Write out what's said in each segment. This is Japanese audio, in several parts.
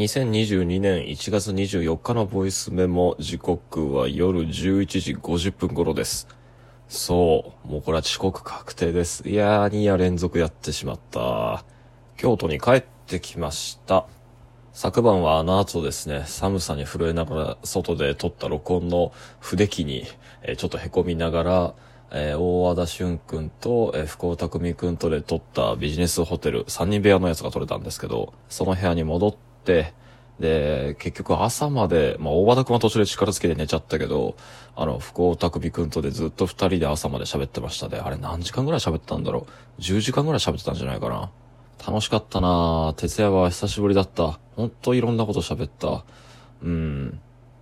2022年1月24日のボイスメモ時刻は夜11時50分頃です。そう、もうこれは遅刻確定です。いやー、2夜連続やってしまった。京都に帰ってきました。昨晩はあの後ですね、寒さに震えながら外で撮った録音の筆記に、えちょっと凹みながら、えー大和田俊くんと、えー福尾匠くんとで撮ったビジネスホテル3人部屋のやつが撮れたんですけど、その部屋に戻って、で、結局朝まで、まあ、大和田くんは途中で力尽きて寝ちゃったけど、あの、福岡匠くんとでずっと二人で朝まで喋ってましたで、あれ何時間ぐらい喋ってたんだろう ?10 時間ぐらい喋ってたんじゃないかな？楽しかったなぁ。徹夜は久しぶりだった。ほんといろんなこと喋った。うん。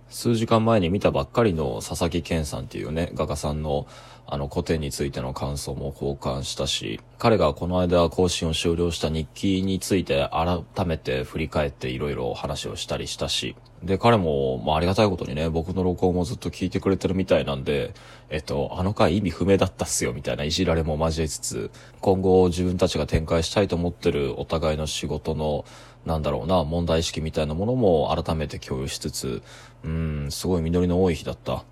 数時間前に見たばっかりの佐々木健さんっていうね、画家さんのあの古典についての感想も交換したし、彼がこの間更新を終了した日記について改めて振り返っていろいろ話をしたりしたし、で、彼も、まあ、ありがたいことにね、僕の録音もずっと聞いてくれてるみたいなんで、えっと、あの回意味不明だったっすよ、みたいないじられも交えつつ、今後自分たちが展開したいと思ってるお互いの仕事の、なんだろうな、問題意識みたいなものも改めて共有しつつ、うん、すごい実りの多い日だった。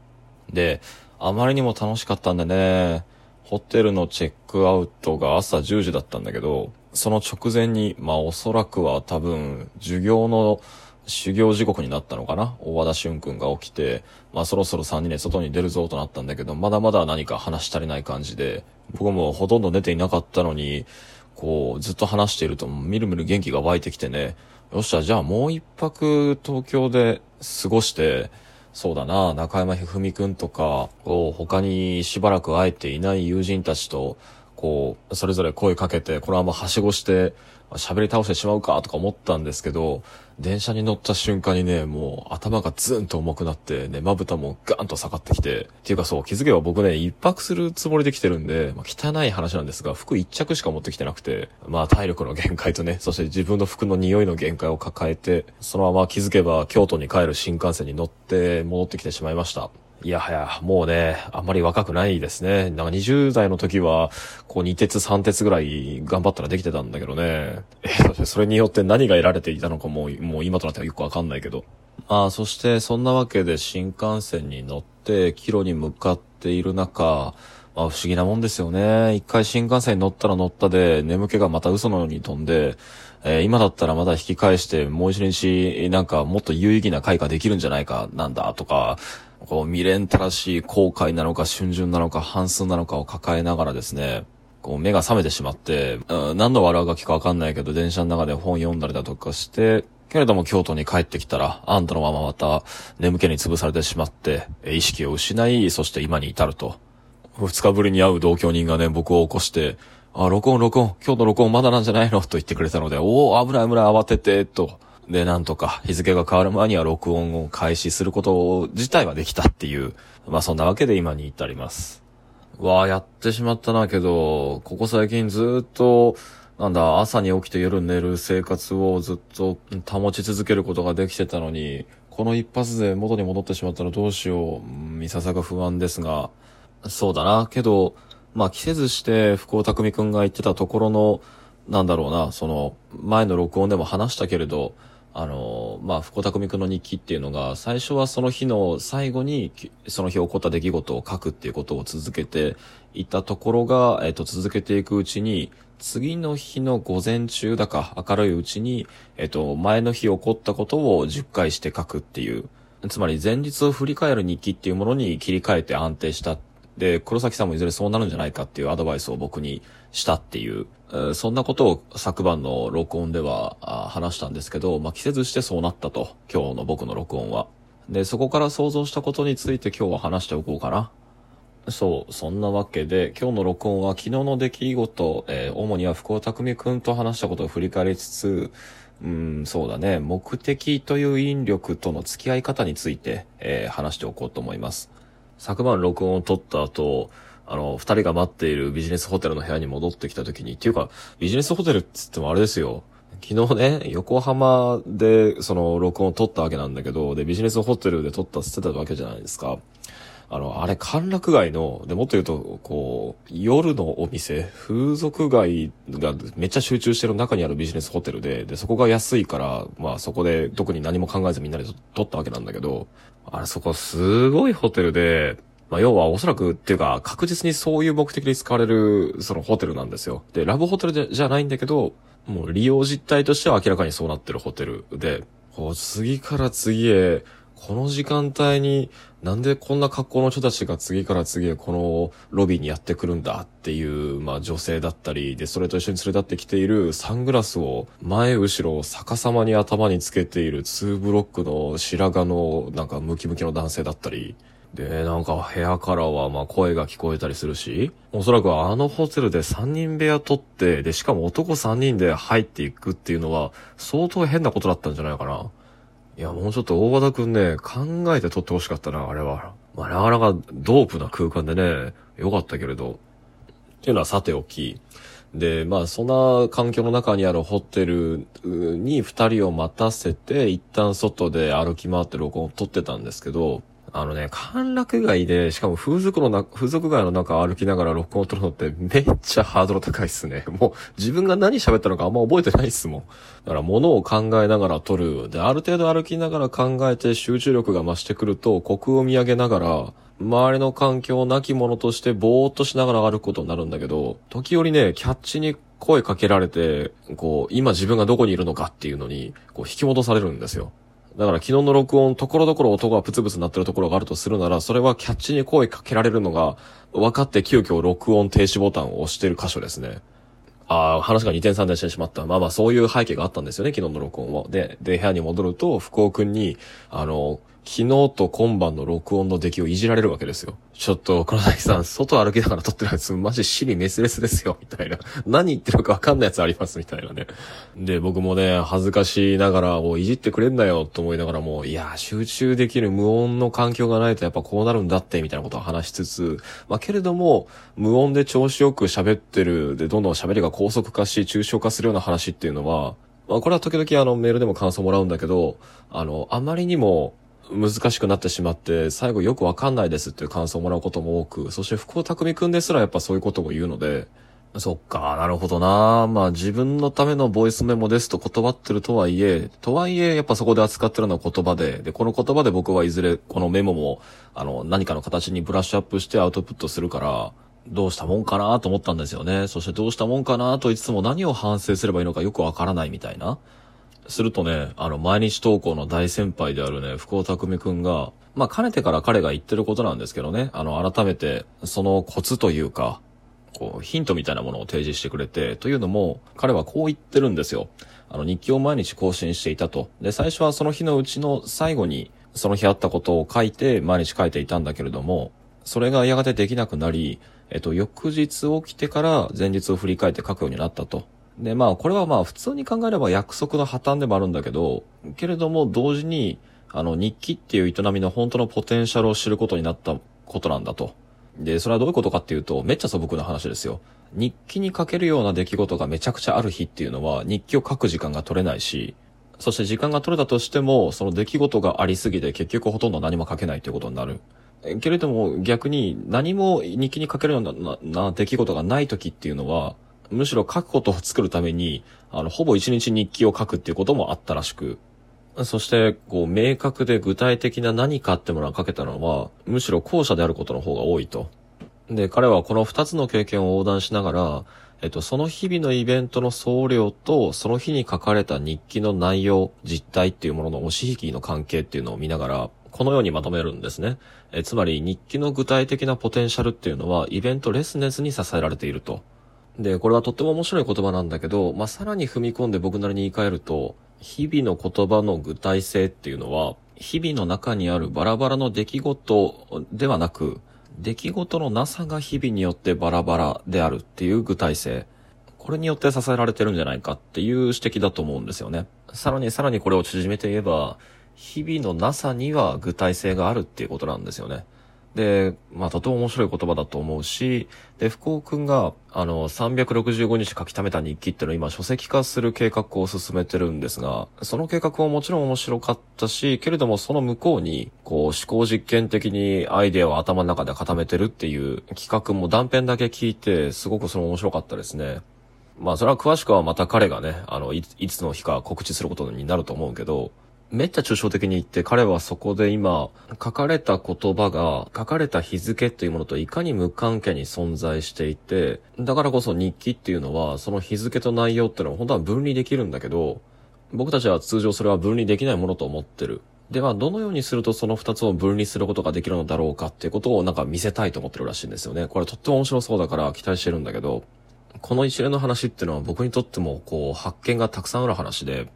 で、あまりにも楽しかったんでね、ホテルのチェックアウトが朝10時だったんだけど、その直前に、まあおそらくは多分、授業の修行時刻になったのかな？大和田俊くんが起きて、まあそろそろ3人で外に出るぞとなったんだけど、まだまだ何か話し足りない感じで、僕もほとんど寝ていなかったのに、こう、ずっと話していると、みるみる元気が湧いてきてね、よっしゃ、じゃあもう一泊東京で過ごして、そうだな、中山ひふみくんとか、こう、他にしばらく会えていない友人たちと、こう、それぞれ声かけて、このままはしごして、喋り倒してしまうかとか思ったんですけど、電車に乗った瞬間にね、もう頭がズンと重くなって、ね、まぶたもガーンと下がってきて、っていうかそう、気づけば僕ね、一泊するつもりで来てるんで、まあ、汚い話なんですが、服一着しか持ってきてなくて、まあ体力の限界とね、そして自分の服の匂いの限界を抱えて、そのまま気づけば京都に帰る新幹線に乗って戻ってきてしまいました。いやはや、もうね、あんまり若くないですね。なんか20代の時は、こう2鉄3鉄ぐらい頑張ったらできてたんだけどね。えそれによって何が得られていたのかも、もう今となってはよくわかんないけど。まあ、そしてそんなわけで新幹線に乗って、帰路に向かっている中、まあ不思議なもんですよね。一回新幹線に乗ったら乗ったで、眠気がまた嘘のように飛んで、えー今だったらまだ引き返して、もう一日、なんかもっと有意義な回ができるんじゃないか、なんだ、とか、こう未練たらしい後悔なのか、春巡なのか、半数なのかを抱えながらですね、こう目が覚めてしまって、うん何の悪あがきかわかんないけど、電車の中で本読んだりだとかして、けれども京都に帰ってきたら、あんたのまままた眠気に潰されてしまって、意識を失い、そして今に至ると。二日ぶりに会う同居人がね、僕を起こして、あ、録音録音、今日の録音まだなんじゃないの？と言ってくれたので、おお危ない危ない慌てて、と。で、なんとか日付が変わる前には録音を開始すること自体はできたっていう、まあそんなわけで今に至ります。わあ、やってしまったなけど、ここ最近ずっと、なんだ、朝に起きて夜寝る生活をずっと保ち続けることができてたのに、この一発で元に戻ってしまったらどうしよう、うんいささか不安ですが、そうだな、けど、まあ、着せずして福尾匠くんが言ってたところの、なんだろうな、その、前の録音でも話したけれど、あの、まあ、福尾匠くんの日記っていうのが、最初はその日の最後に、その日起こった出来事を書くっていうことを続けていったところが、えっと、続けていくうちに、次の日の午前中だか、明るいうちに、えっと、前の日起こったことを10回して書くっていう、つまり前日を振り返る日記っていうものに切り替えて安定した。で、黒崎さんもいずれそうなるんじゃないかっていうアドバイスを僕にしたっていう、そんなことを昨晩の録音では話したんですけど、まあ、季節してそうなったと、今日の僕の録音は。で、そこから想像したことについて今日は話しておこうかな。そう、そんなわけで、今日の録音は昨日の出来事、えー主には福尾匠くんと話したことを振り返りつつ、うん、そうだね、目的という引力との付き合い方について、えー話しておこうと思います。昨晩録音を撮った後、あの、二人が待っているビジネスホテルの部屋に戻ってきた時に、っていうか、ビジネスホテルって言ってもあれですよ。昨日ね、横浜で、その、録音を撮ったわけなんだけど、で、ビジネスホテルで撮ったって言ってたわけじゃないですか。あの、あれ、歓楽街の、で、もっと言うと、こう、夜のお店、風俗街がめっちゃ集中してる中にあるビジネスホテルで、で、そこが安いから、まあそこで特に何も考えずみんなで撮ったわけなんだけど、あれ、そこすごいホテルで、まあ、要はおそらくっていうか確実にそういう目的で使われるそのホテルなんですよ。で、ラブホテルじゃないんだけど、もう利用実態としては明らかにそうなってるホテルで、こう次から次へこの時間帯になんでこんな格好の人たちが次から次へこのロビーにやってくるんだっていう、まあ女性だったり、で、それと一緒に連れ立ってきているサングラスを前後ろを逆さまに頭につけている2ブロックの白髪のなんかムキムキの男性だったり、で、なんか部屋からはまあ声が聞こえたりするし、おそらくあのホテルで3人部屋取って、で、しかも男3人で入っていくっていうのは相当変なことだったんじゃないかな。いや、もうちょっと大和田くんね、考えて撮ってほしかったな、あれは。まあ、なかなかドープな空間でね、よかったけれど。っていうのはさておき。で、まあ、そんな環境の中にあるホテルに二人を待たせて、一旦外で歩き回って録音を撮ってたんですけど、あのね、歓楽街で、しかも風俗のな、風俗街の中歩きながら録音を撮るのってめっちゃハードル高いっすね。もう自分が何喋ったのかあんま覚えてないっすもん。だから物を考えながら撮る。で、ある程度歩きながら考えて集中力が増してくると、虚空を見上げながら、周りの環境をなきものとしてぼーっとしながら歩くことになるんだけど、時折ね、キャッチに声かけられて、こう、今自分がどこにいるのかっていうのに、こう引き戻されるんですよ。だから昨日の録音、ところどころ音がプツプツなってるところがあるとするなら、それはキャッチに声かけられるのが分かって急遽録音停止ボタンを押してる箇所ですね。ああ、話が2点3点してしまった。まあまあそういう背景があったんですよね、昨日の録音は。で、で、部屋に戻ると、福尾君に、あの、昨日と今晩の録音の出来をいじられるわけですよ。ちょっと、黒崎さん、外歩きながら撮ってるやつ、マジ死にメスレスですよ、みたいな。何言ってるかわかんないやつあります、みたいなね。で、僕もね、恥ずかしながら、おいじってくれんなよ、と思いながらも、いや、集中できる無音の環境がないとやっぱこうなるんだって、みたいなことを話しつつ、まあ、けれども、無音で調子よく喋ってる、で、どんどん喋りが高速化し、抽象化するような話っていうのは、まあ、これは時々あの、メールでも感想もらうんだけど、あの、あまりにも、難しくなってしまって、最後よくわかんないですっていう感想をもらうことも多く、そして福尾匠くんですらやっぱそういうことを言うので、そっか、なるほどな。まあ自分のためのボイスメモですと断ってるとはいえ、とはいえやっぱそこで扱ってるのは言葉で、で、この言葉で僕はいずれこのメモも、あの、何かの形にブラッシュアップしてアウトプットするから、どうしたもんかなと思ったんですよね。そしてどうしたもんかなと言いつつも何を反省すればいいのかよくわからないみたいな。するとね、あの、毎日投稿の大先輩であるね、福尾匠くんが、まあ、かねてから彼が言ってることなんですけどね、あの、改めて、そのコツというか、こう、ヒントみたいなものを提示してくれて、というのも、彼はこう言ってるんですよ。あの、日記を毎日更新していたと。で、最初はその日のうちの最後に、その日あったことを書いて、毎日書いていたんだけれども、それがやがてできなくなり、えっと、翌日起きてから前日を振り返って書くようになったと。で、まあ、これはまあ、普通に考えれば約束の破綻でもあるんだけど、けれども、同時に、あの、日記っていう営みの本当のポテンシャルを知ることになったことなんだと。で、それはどういうことかっていうと、めっちゃ素朴な話ですよ。日記に書けるような出来事がめちゃくちゃある日っていうのは、日記を書く時間が取れないし、そして時間が取れたとしても、その出来事がありすぎて結局ほとんど何も書けないということになる。けれども逆に何も日記に書けるようなな出来事がない時っていうのは、むしろ書くことを作るために、あの、ほぼ一日日記を書くっていうこともあったらしく、そして、こう、明確で具体的な何かってものが書けたのは、むしろ後者であることの方が多いと。で、彼はこの二つの経験を横断しながら、えっと、その日々のイベントの総量と、その日に書かれた日記の内容、実態っていうものの押し引きの関係っていうのを見ながら、このようにまとめるんですね。えつまり、日記の具体的なポテンシャルっていうのは、イベントレスネスに支えられていると。で、これはとっても面白い言葉なんだけど、まあ、さらに踏み込んで僕なりに言い換えると、日々の言葉の具体性っていうのは、日々の中にあるバラバラの出来事ではなく、出来事のなさが日々によってバラバラであるっていう具体性。これによって支えられてるんじゃないかっていう指摘だと思うんですよね。さらにさらにこれを縮めて言えば、日々のなさには具体性があるっていうことなんですよね。で、まあ、とても面白い言葉だと思うし、で、福尾くんが、あの、365日書き溜めた日記っていうのを今書籍化する計画を進めてるんですが、その計画ももちろん面白かったし、けれどもその向こうに、こう、思考実験的にアイデアを頭の中で固めてるっていう企画も断片だけ聞いて、すごくその面白かったですね。まあ、それは詳しくはまた彼がね、あの、いつの日か告知することになると思うけど、めっちゃ抽象的に言って彼はそこで今書かれた言葉が書かれた日付というものといかに無関係に存在していてだからこそ日記っていうのはその日付と内容っていうのは本当は分離できるんだけど僕たちは通常それは分離できないものと思ってる。では、どのようにするとその二つを分離することができるのだろうかっていうことをなんか見せたいと思ってるらしいんですよね。これとっても面白そうだから期待してるんだけど、この一連の話っていうのは僕にとってもこう発見がたくさんある話で、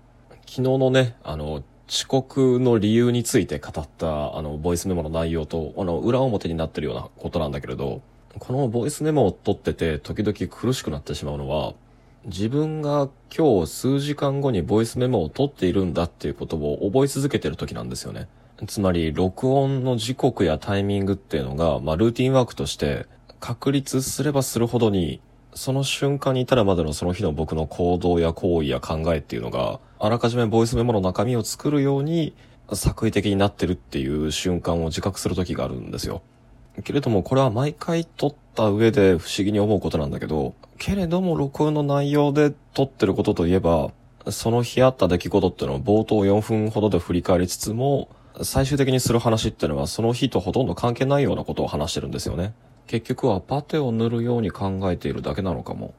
昨日のね、あの、遅刻の理由について語ったあのボイスメモの内容とあの裏表になってるようなことなんだけれどこのボイスメモを取ってて時々苦しくなってしまうのは自分が今日数時間後にボイスメモを取っているんだっていうことを覚え続けてる時なんですよね。つまり録音の時刻やタイミングっていうのが、まあ、ルーティンワークとして確立すればするほどにその瞬間に至るまでのその日の僕の行動や行為や考えっていうのが、あらかじめボイスメモの中身を作るように作為的になってるっていう瞬間を自覚する時があるんですよ。けれどもこれは毎回撮った上で不思議に思うことなんだけど、けれども録音の内容で撮ってることといえば、その日あった出来事っていうのを冒頭4分ほどで振り返りつつも、最終的にする話っていうのはその日とほとんど関係ないようなことを話してるんですよね。結局はパテを塗るように考えているだけなのかも。